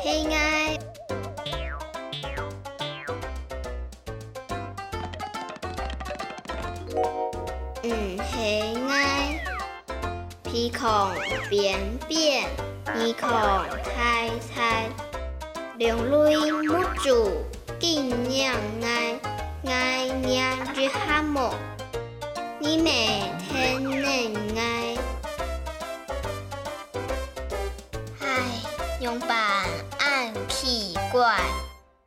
嘿爱，嗯嘿爱，鼻孔扁扁，耳孔开开，两泪目珠紧两爱，爱两只哈木，你每用板按屁怪。